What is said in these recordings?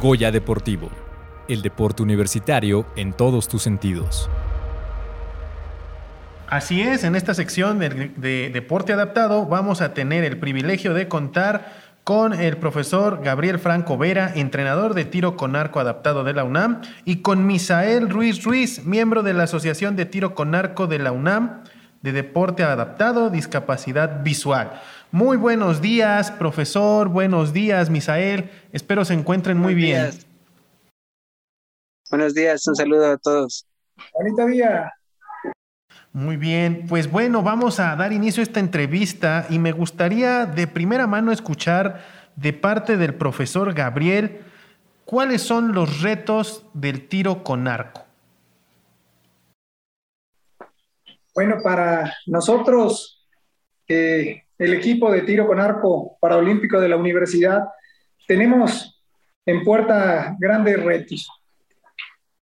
Goya Deportivo, el deporte universitario en todos tus sentidos. Así es, en esta sección de, deporte adaptado vamos a tener el privilegio de contar con el profesor Gabriel Franco Vera, entrenador de tiro con arco adaptado de la UNAM, y con Misael Ruiz Ruiz, miembro de la Asociación de Tiro con Arco de la UNAM, de Deporte Adaptado, Discapacidad Visual. Muy buenos días, profesor, buenos días, Misael. Espero se encuentren muy bien. Buenos días, un saludo a todos. Bonito día. Muy bien, pues bueno, vamos a dar inicio a esta entrevista y me gustaría de primera mano escuchar de parte del profesor Gabriel cuáles son los retos del tiro con arco. Bueno, para nosotros, eh, el equipo de tiro con arco paraolímpico de la universidad, tenemos en puerta grandes retos.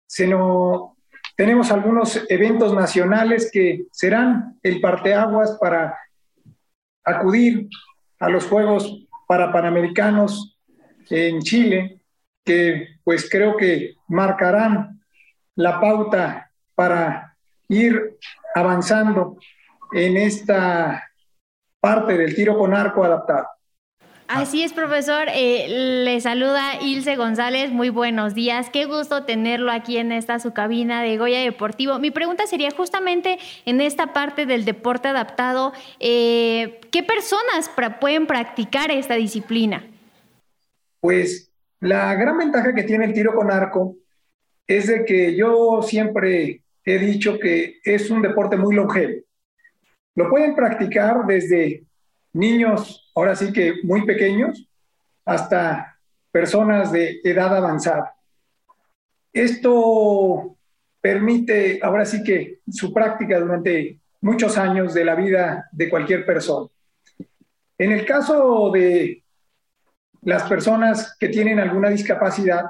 Se nos tenemos algunos eventos nacionales que serán el parteaguas para acudir a los Juegos para Panamericanos en Chile, que pues creo que marcarán la pauta para ir avanzando en esta parte del tiro con arco adaptado. Así es, profesor. Eh, le saluda Ilse González. Muy buenos días. Qué gusto tenerlo aquí en esta su cabina de Goya Deportivo. Mi pregunta sería justamente en esta parte del deporte adaptado, eh, ¿qué personas pueden practicar esta disciplina? Pues la gran ventaja que tiene el tiro con arco es de que yo siempre he dicho que es un deporte muy longevo. Lo pueden practicar desde niños, ahora sí que muy pequeños, hasta personas de edad avanzada. Esto permite, ahora sí que su práctica durante muchos años de la vida de cualquier persona. En el caso de las personas que tienen alguna discapacidad,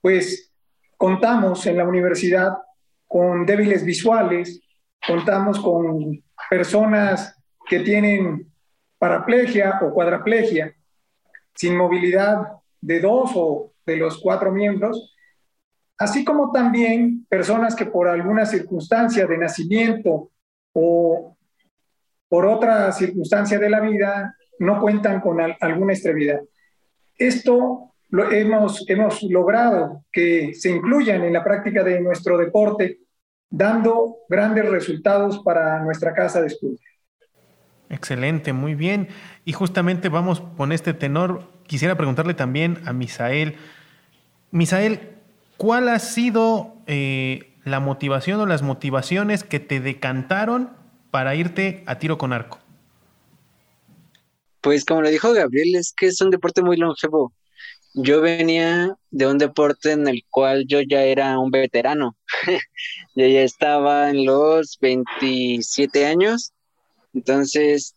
pues contamos en la universidad con débiles visuales, contamos con personas que tienen paraplegia o cuadraplegia, sin movilidad de dos o de los cuatro miembros, así como también personas que por alguna circunstancia de nacimiento o por otra circunstancia de la vida no cuentan con alguna extremidad. Esto lo hemos, hemos logrado que se incluyan en la práctica de nuestro deporte, dando grandes resultados para nuestra casa de estudio. Excelente, muy bien. Y justamente vamos con este tenor. Quisiera preguntarle también a Misael. Misael, ¿cuál ha sido eh, la motivación o las motivaciones que te decantaron para irte a tiro con arco? Pues como le dijo Gabriel, es que es un deporte muy longevo. Yo venía de un deporte en el cual yo ya era un veterano. yo ya estaba en los 27 años entonces,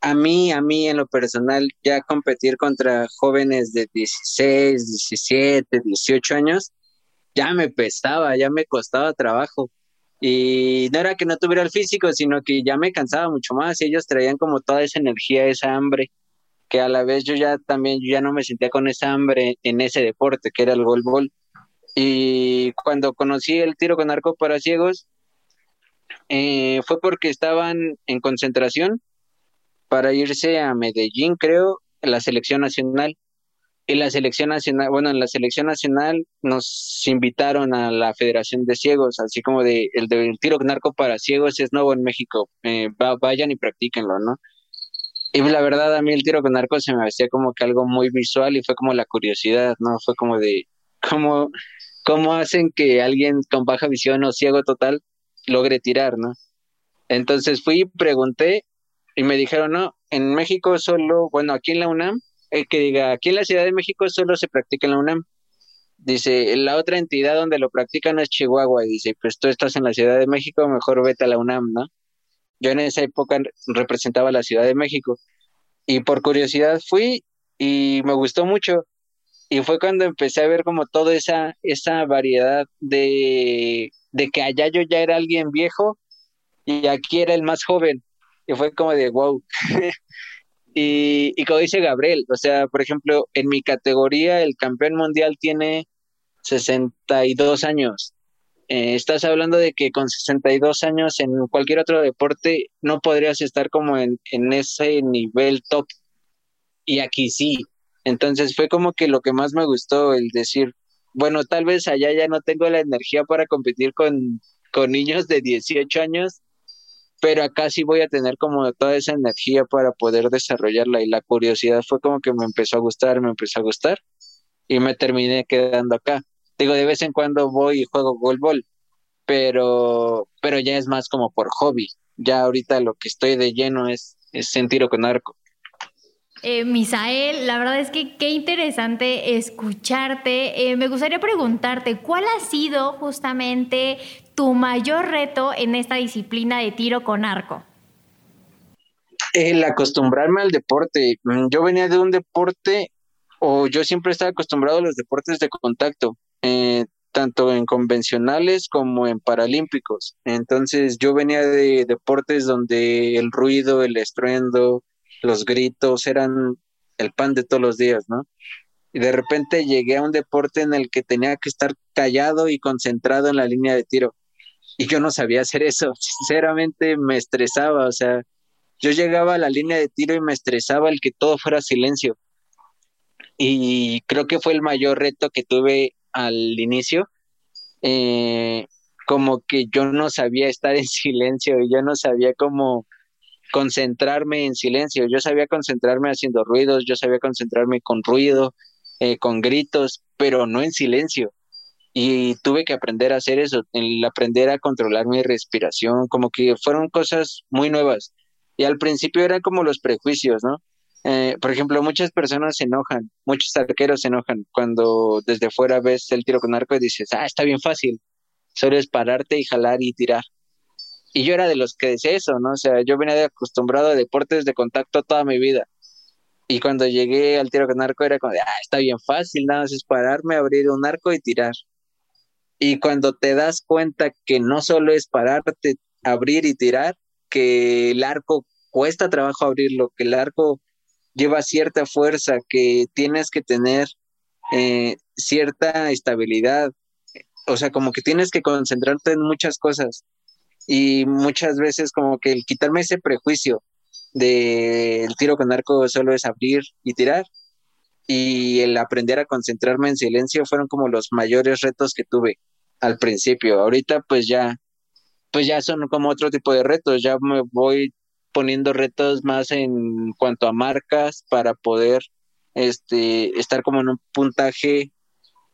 a mí, a mí en lo personal, ya competir contra jóvenes de 16, 17, 18 años, ya me pesaba, ya me costaba trabajo. Y no era que no tuviera el físico, sino que ya me cansaba mucho más y ellos traían como toda esa energía, esa hambre, que a la vez yo ya también, yo ya no me sentía con esa hambre en ese deporte, que era el golbol. Y cuando conocí el tiro con arco para ciegos, eh, fue porque estaban en concentración para irse a Medellín, creo, la selección nacional. Y la selección nacional, bueno, en la selección nacional nos invitaron a la Federación de Ciegos, así como de el del tiro narco para ciegos es nuevo en México, eh, vayan y practíquenlo, ¿no? Y la verdad a mí el tiro con narco se me hacía como que algo muy visual y fue como la curiosidad, ¿no? Fue como de cómo, cómo hacen que alguien con baja visión o ciego total logré tirar, ¿no? Entonces fui y pregunté y me dijeron, no, en México solo, bueno, aquí en la UNAM, el que diga, aquí en la Ciudad de México solo se practica en la UNAM. Dice, la otra entidad donde lo practican es Chihuahua. Y dice, pues tú estás en la Ciudad de México, mejor vete a la UNAM, ¿no? Yo en esa época representaba la Ciudad de México. Y por curiosidad fui y me gustó mucho. Y fue cuando empecé a ver como toda esa, esa variedad de de que allá yo ya era alguien viejo y aquí era el más joven. Y fue como de wow. Y, y como dice Gabriel, o sea, por ejemplo, en mi categoría el campeón mundial tiene 62 años. Eh, estás hablando de que con 62 años en cualquier otro deporte no podrías estar como en, en ese nivel top. Y aquí sí. Entonces fue como que lo que más me gustó, el decir, bueno, tal vez allá ya no tengo la energía para competir con, con niños de 18 años, pero acá sí voy a tener como toda esa energía para poder desarrollarla y la curiosidad fue como que me empezó a gustar, me empezó a gustar y me terminé quedando acá. Digo, de vez en cuando voy y juego golbol, pero, pero ya es más como por hobby. Ya ahorita lo que estoy de lleno es, es en tiro con arco. Eh, Misael, la verdad es que qué interesante escucharte. Eh, me gustaría preguntarte, ¿cuál ha sido justamente tu mayor reto en esta disciplina de tiro con arco? El acostumbrarme al deporte. Mm, yo venía de un deporte, o yo siempre estaba acostumbrado a los deportes de contacto, eh, tanto en convencionales como en paralímpicos. Entonces yo venía de deportes donde el ruido, el estruendo, los gritos eran el pan de todos los días, ¿no? Y de repente llegué a un deporte en el que tenía que estar callado y concentrado en la línea de tiro. Y yo no sabía hacer eso. Sinceramente me estresaba, o sea, yo llegaba a la línea de tiro y me estresaba el que todo fuera silencio. Y creo que fue el mayor reto que tuve al inicio. Eh, como que yo no sabía estar en silencio y yo no sabía cómo concentrarme en silencio. Yo sabía concentrarme haciendo ruidos, yo sabía concentrarme con ruido, eh, con gritos, pero no en silencio. Y tuve que aprender a hacer eso, el aprender a controlar mi respiración, como que fueron cosas muy nuevas. Y al principio eran como los prejuicios, ¿no? Eh, por ejemplo, muchas personas se enojan, muchos arqueros se enojan cuando desde fuera ves el tiro con arco y dices, ah, está bien fácil, solo es pararte y jalar y tirar. Y yo era de los que decía eso, ¿no? O sea, yo venía acostumbrado a deportes de contacto toda mi vida. Y cuando llegué al tiro con arco era como de, ah, está bien fácil, nada más es pararme, abrir un arco y tirar. Y cuando te das cuenta que no solo es pararte, abrir y tirar, que el arco cuesta trabajo abrirlo, que el arco lleva cierta fuerza, que tienes que tener eh, cierta estabilidad, o sea, como que tienes que concentrarte en muchas cosas. Y muchas veces como que el quitarme ese prejuicio de el tiro con arco solo es abrir y tirar y el aprender a concentrarme en silencio fueron como los mayores retos que tuve al principio. Ahorita pues ya pues ya son como otro tipo de retos, ya me voy poniendo retos más en cuanto a marcas para poder este estar como en un puntaje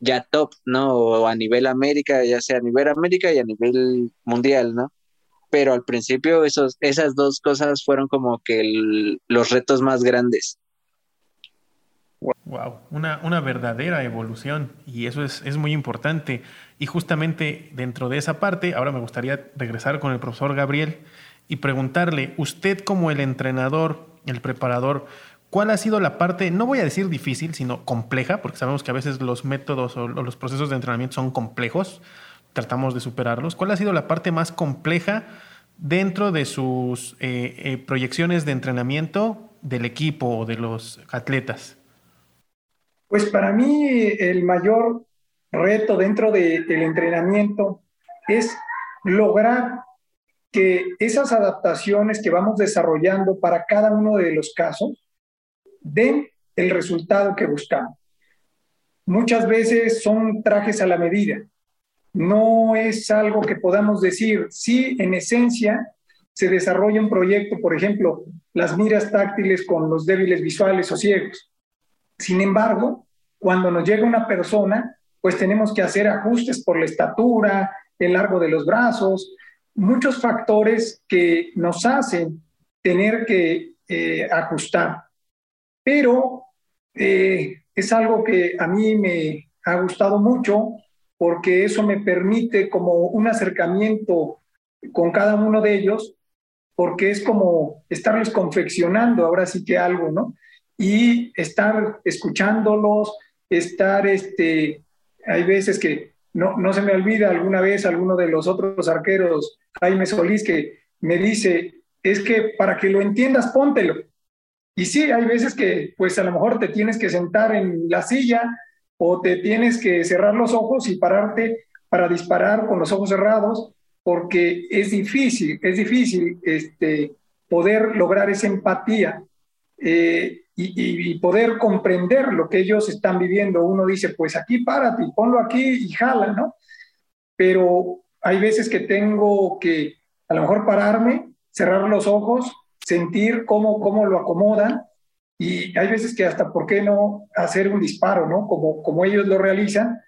ya top, ¿no? O a nivel América, ya sea a nivel América y a nivel mundial, ¿no? pero al principio esos, esas dos cosas fueron como que los retos más grandes. Wow, una, una verdadera evolución y eso es, es, muy importante. Y justamente dentro de esa parte, ahora me gustaría regresar con el profesor Gabriel y preguntarle, usted como el entrenador, el preparador, ¿cuál ha sido la parte, no voy a decir difícil, sino compleja, porque sabemos que a veces los métodos o los procesos de entrenamiento son complejos, tratamos de superarlos. ¿Cuál ha sido la parte más compleja dentro de sus eh, eh, proyecciones de entrenamiento del equipo o de los atletas? Pues para mí el mayor reto dentro del entrenamiento es lograr que esas adaptaciones que vamos desarrollando para cada uno de los casos den el resultado que buscamos. Muchas veces son trajes a la medida no es algo que podamos decir, sí, en esencia se desarrolla un proyecto, por ejemplo, las miras táctiles con los débiles visuales o ciegos. Sin embargo, cuando nos llega una persona, pues tenemos que hacer ajustes por la estatura, el largo de los brazos, muchos factores que nos hacen tener que eh, ajustar. Pero eh, es algo que a mí me ha gustado mucho porque eso me permite como un acercamiento con cada uno de ellos, porque es como estarles confeccionando ahora sí que algo, ¿no? Y estar escuchándolos, estar, este, hay veces que no, no se me olvida alguna vez alguno de los otros arqueros, Jaime Solís, que me dice, es que para que lo entiendas, póntelo. Y sí, hay veces que pues a lo mejor te tienes que sentar en la silla o te tienes que cerrar los ojos y pararte para disparar con los ojos cerrados, porque es difícil, es difícil este, poder lograr esa empatía eh, y, poder comprender lo que ellos están viviendo. Uno dice, pues aquí párate, ponlo aquí y jala, ¿no? Pero hay veces que tengo que a lo mejor pararme, cerrar los ojos, sentir cómo, cómo lo acomodan y hay veces que hasta, ¿por qué no hacer un disparo, ¿no? Como, como ellos lo realizan.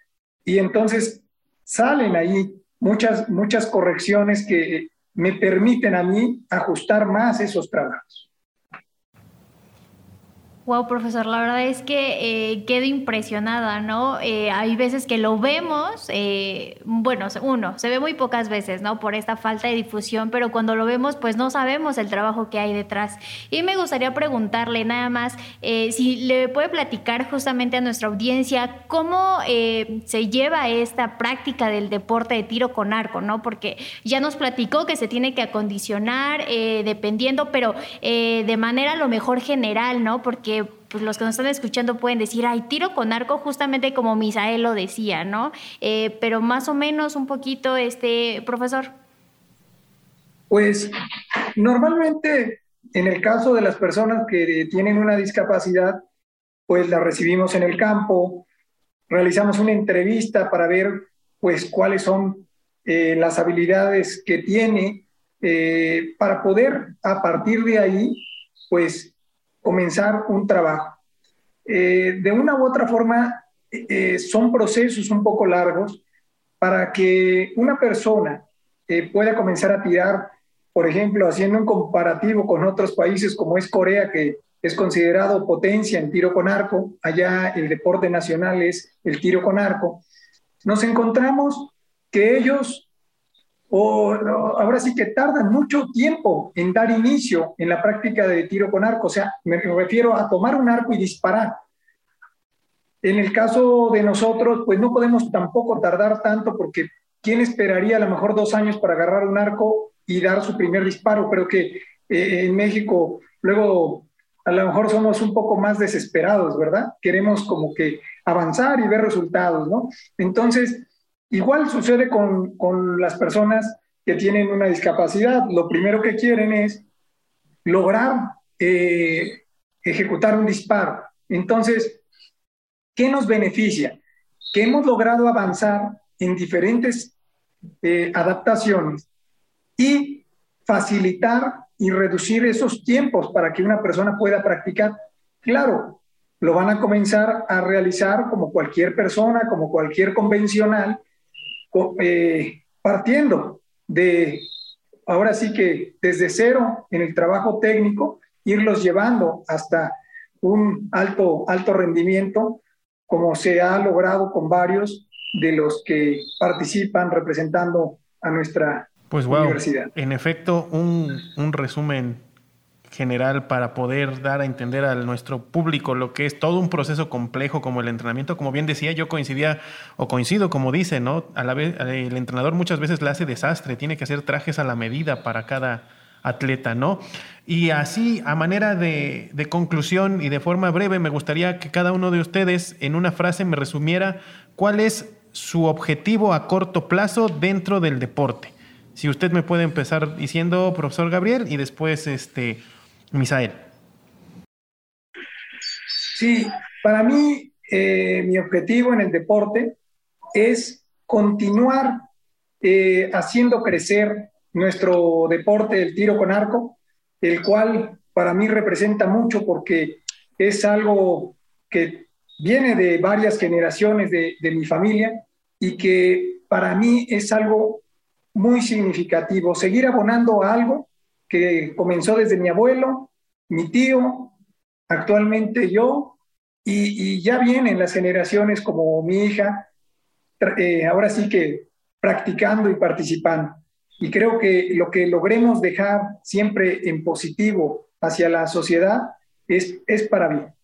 Y entonces salen ahí muchas, muchas correcciones que me permiten a mí ajustar más esos trabajos. Wow, profesor, la verdad es que eh, quedo impresionada, ¿no? Eh, hay veces que lo vemos, eh, bueno, uno, se ve muy pocas veces, ¿no? Por esta falta de difusión, pero cuando lo vemos, pues no sabemos el trabajo que hay detrás. Y me gustaría preguntarle nada más si le puede platicar justamente a nuestra audiencia cómo se lleva esta práctica del deporte de tiro con arco, ¿no? Porque ya nos platicó que se tiene que acondicionar dependiendo, pero de manera lo mejor general, ¿no? Porque pues los que nos están escuchando pueden decir, ay, tiro con arco, justamente como Misael lo decía, ¿no? Eh, pero más o menos un poquito, este, profesor. Pues normalmente en el caso de las personas que tienen una discapacidad, pues la recibimos en el campo, realizamos una entrevista para ver pues cuáles son eh, las habilidades que tiene eh, para poder a partir de ahí pues comenzar un trabajo. Eh, de una u otra forma, eh, son procesos un poco largos para que una persona eh, pueda comenzar a tirar, por ejemplo, haciendo un comparativo con otros países como es Corea, que es considerado potencia en tiro con arco, allá el deporte nacional es el tiro con arco, nos encontramos que ellos o ahora sí que tardan mucho tiempo en dar inicio en la práctica de tiro con arco, o sea, me refiero a tomar un arco y disparar. En el caso de nosotros, pues no podemos tampoco tardar tanto porque ¿quién esperaría a lo mejor dos años para agarrar un arco y dar su primer disparo? Creo que eh, en México luego a lo mejor somos un poco más desesperados, ¿verdad? Queremos como que avanzar y ver resultados, ¿no? Entonces, Igual sucede con, con las personas que tienen una discapacidad. Lo primero que quieren es lograr eh, ejecutar un disparo. Entonces, ¿qué nos beneficia? Que hemos logrado avanzar en diferentes eh, adaptaciones y facilitar y reducir esos tiempos para que una persona pueda practicar. Claro, lo van a comenzar a realizar como cualquier persona, como cualquier convencional, eh, partiendo de, ahora sí que desde cero en el trabajo técnico, irlos llevando hasta un alto, alto rendimiento, como se ha logrado con varios de los que participan representando a nuestra pues, universidad. En efecto, un, un resumen general para poder dar a entender a nuestro público lo que es todo un proceso complejo como el entrenamiento. Como bien decía, yo coincidía o coincido, como dice, ¿no? A la vez, el entrenador muchas veces le hace desastre, tiene que hacer trajes a la medida para cada atleta, ¿no? Y así, a manera de conclusión y de forma breve, me gustaría que cada uno de ustedes en una frase me resumiera cuál es su objetivo a corto plazo dentro del deporte. Si usted me puede empezar diciendo, profesor Gabriel, y después este, Misael. Sí, para mí eh, mi objetivo en el deporte es continuar eh, haciendo crecer nuestro deporte del tiro con arco, el cual para mí representa mucho porque es algo que viene de varias generaciones de, de mi familia y que para mí es algo muy significativo, seguir abonando a algo que comenzó desde mi abuelo, mi tío, actualmente yo, y, ya vienen las generaciones como mi hija, eh, ahora sí que practicando y participando. Y creo que lo que logremos dejar siempre en positivo hacia la sociedad es, es para bien.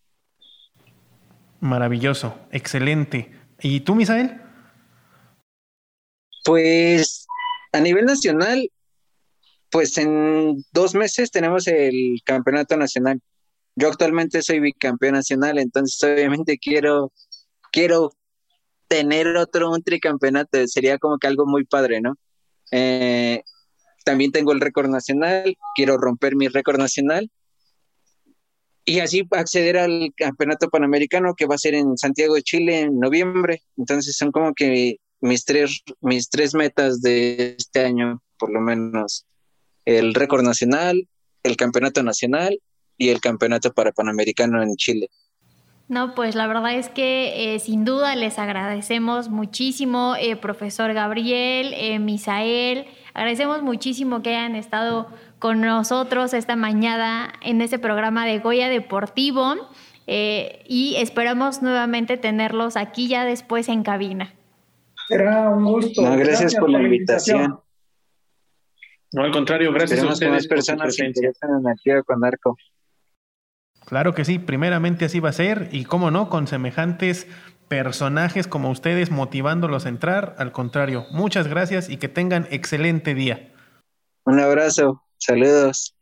Maravilloso, excelente. ¿Y tú, Misael? Pues a nivel nacional, pues en dos meses tenemos el campeonato nacional yo actualmente soy bicampeón nacional, entonces obviamente quiero, quiero tener otro un tricampeonato, sería como que algo muy padre, ¿no? Eh, también tengo el récord nacional, quiero romper mi récord nacional y así acceder al campeonato panamericano que va a ser en Santiago de Chile en noviembre. Entonces son como que mis tres, mis tres metas de este año, por lo menos, el récord nacional, el campeonato nacional y el campeonato para Panamericano en Chile. No, pues la verdad es que eh, sin duda les agradecemos muchísimo, eh, profesor Gabriel, eh, Misael, agradecemos muchísimo que hayan estado con nosotros esta mañana en este programa de Goya Deportivo y esperamos nuevamente tenerlos aquí ya después en cabina. Será un gusto. gracias, por la invitación. No, al contrario, gracias a ustedes por personas que en con Arco. Claro que sí, primeramente así va a ser y cómo no, con semejantes personajes como ustedes motivándolos a entrar. Al contrario, muchas gracias y que tengan excelente día. Un abrazo, saludos.